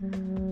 Mm-hmm.